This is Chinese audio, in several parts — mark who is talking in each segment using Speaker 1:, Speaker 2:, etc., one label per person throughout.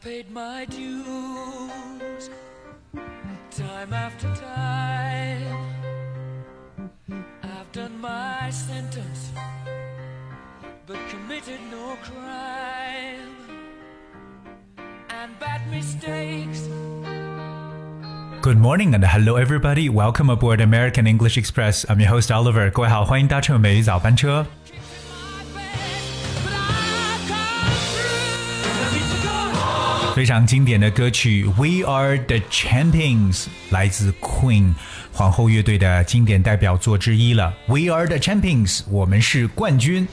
Speaker 1: paid my dues time after time. I've done my sentence, but committed no crime. And bad mistakes.
Speaker 2: Good morning and hello everybody. Welcome aboard American English Express. I'm your host Oliver. 各位好，欢迎搭乘每日早班车。 非常经典的歌曲《We Are the Champions》来自 Queen 皇后乐队的经典代表作之一了。We Are the Champions，我们是冠军。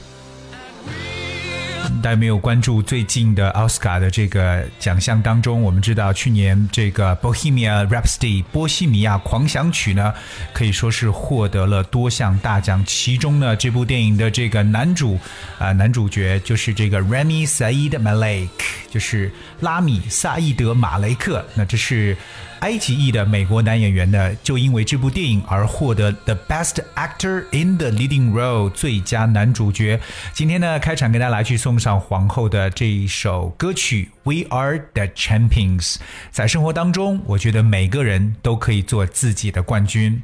Speaker 2: 大家没有关注最近的奥斯卡的这个奖项当中，我们知道去年这个《Bohemia Rhapsody》波西米亚狂想曲呢，可以说是获得了多项大奖。其中呢，这部电影的这个男主啊、男主角就是这个 Rami Saeed Malik，就是拉米萨义德马雷克。那这是埃及裔的美国男演员呢，就因为这部电影而获得 The Best Actor in the Leading Role 最佳男主角。今天呢，开场给大家来去送上皇后的这一首歌曲《We Are the Champions》。在生活当中，我觉得每个人都可以做自己的冠军。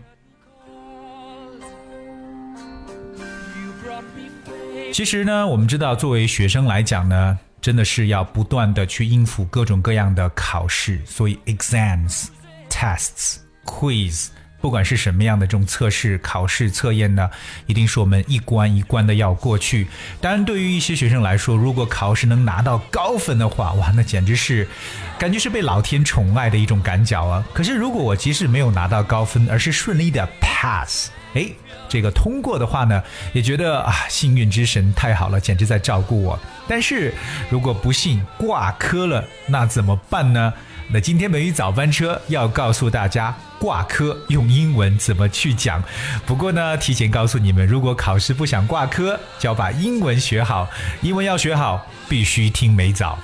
Speaker 2: 其实呢，我们知道，作为学生来讲呢，真的是要不断的去应付各种各样的考试，所以 exams、tests、quiz，不管是什么样的这种测试、考试、测验呢，一定是我们一关一关的要过去。当然，对于一些学生来说，如果考试能拿到高分的话，哇，那简直是感觉是被老天宠爱的一种感觉啊！可是，如果我即使没有拿到高分，而是顺利的 pass，哎，这个通过的话呢，也觉得啊，幸运之神太好了，简直在照顾我。但是如果不幸挂科了，那怎么办呢？那今天美语早班车要告诉大家挂科用英文怎么去讲。不过呢，提前告诉你们，如果考试不想挂科，就要把英文学好。英文要学好，必须听美早，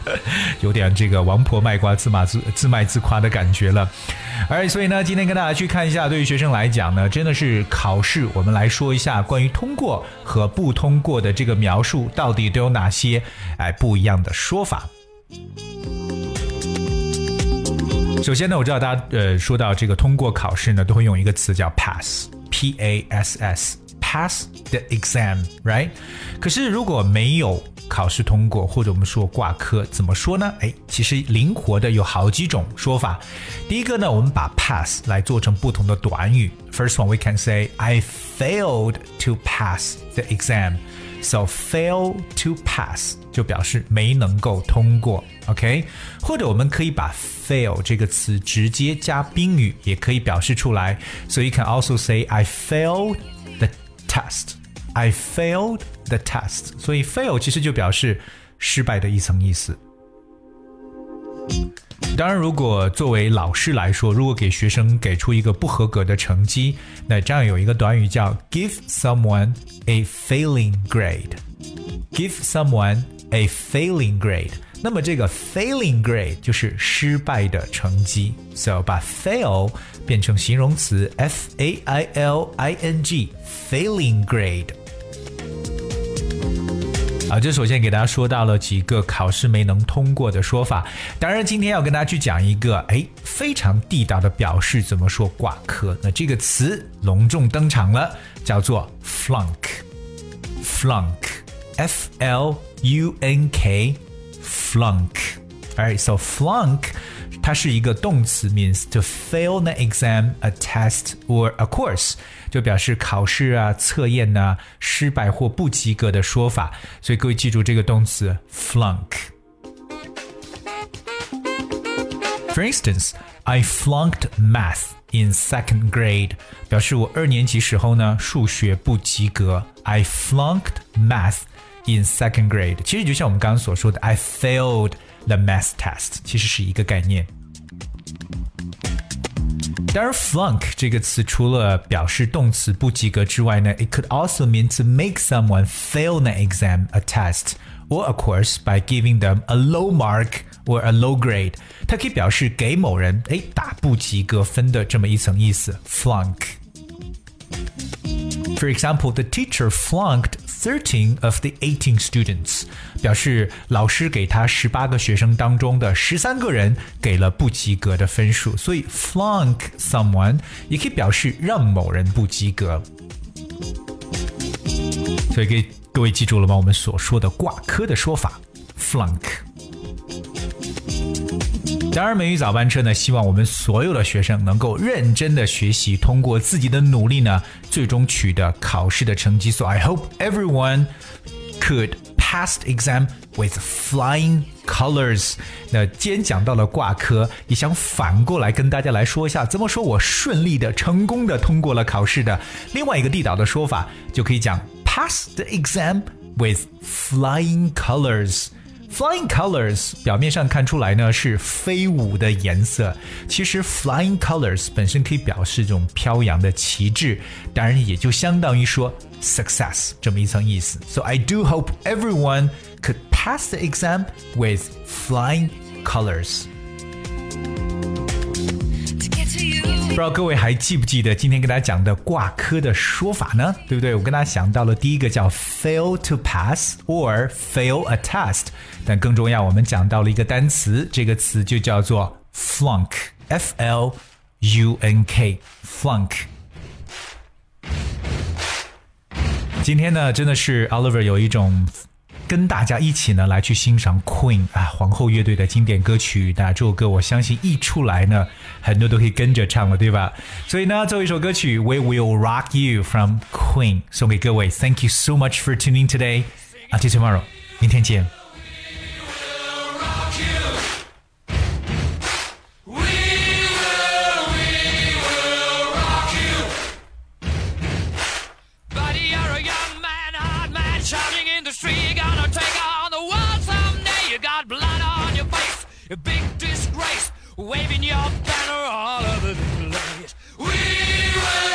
Speaker 2: 有点这个王婆卖瓜自骂自自卖自夸的感觉了。而所以呢，今天跟大家去看一下，对于学生来讲呢，真的是考试，我们来说一下关于通过和不通过的这个描述，到底都有哪些哎不一样的说法。首先呢，我知道大家呃说到这个通过考试呢，都会用一个词叫 pass，p a s s，pass the exam，right？可是如果没有考试通过，或者我们说挂科，怎么说呢？诶，其实灵活的有好几种说法。第一个呢，我们把 pass 来做成不同的短语。First one we can say I failed to pass the exam. So fail to pass 就表示没能够通过，OK？或者我们可以把 fail 这个词直接加宾语，也可以表示出来。So you can also say I failed the test. I failed the test，所以 fail 其实就表示失败的一层意思。当然，如果作为老师来说，如果给学生给出一个不合格的成绩，那这样有一个短语叫 give someone a failing grade。give someone a failing grade。那么这个 failing grade 就是失败的成绩，so 把 fail 变成形容词 f a i l i n g，failing grade。 啊，这首先给大家说到了几个考试没能通过的说法。当然，今天要跟大家去讲一个哎非常地道的表示，怎么说挂科？那这个词隆重登场了，叫做 flunk，flunk，f l u n k，flunk。Alright, so flunk 它是一个动词，means to fail an exam, a test or a course，就表示考试啊、测验呐、失败或不及格的说法。所以各位记住这个动词 flunk。For instance, I flunked math in second grade，表示我二年级时候呢数学不及格。I flunked math in second grade，其实就像我们刚刚所说的，I failed the math test，其实是一个概念。 当然，flunk 这个词除了表示动词不及格之外呢，it could also mean to make someone fail an exam, a test, or a course by giving them a low mark or a low grade。它可以表示给某人哎打不及格分的这么一层意思，flunk。 For example, the teacher flunked 13 of the 18 students. 表示老师给他十八个学生当中的十三个人给了不及格的分数，所以 flunk someone 也可以表示让某人不及格。所以给各位记住了吗？我们所说的挂科的说法，flunk。 当然，美语早班车呢，希望我们所有的学生能够认真的学习，通过自己的努力呢，最终取得考试的成绩。So I hope everyone could pass the exam with flying colors。那既然讲到了挂科，也想反过来跟大家来说一下，怎么说我顺利的、成功的通过了考试的。另外一个地道的说法，就可以讲 pass the exam with flying colors。Flying colors 表面上看出来呢是飞舞的颜色，其实 flying colors 本身可以表示这种飘扬的旗帜，当然也就相当于说 success 这么一层意思。So I do hope everyone could pass the exam with flying colors. 不知道各位还记不记得今天跟大家讲的挂科的说法呢？对不对？我跟大家想到了第一个叫 fail to pass or fail a test，但更重要，我们讲到了一个单词，这个词就叫做 flunk，f l u n k，flunk。今天呢，真的是 Oliver 有一种。跟大家一起呢来去欣赏 Queen 啊皇后乐队的经典歌曲。那这首歌我相信一出来呢，很多都可以跟着唱了，对吧？所以呢，最后一首歌曲 We Will Rock You from Queen 送给各位。Thank you so much for tuning today. Until tomorrow，明天见。
Speaker 1: disgrace, waving your banner all over the place. We will.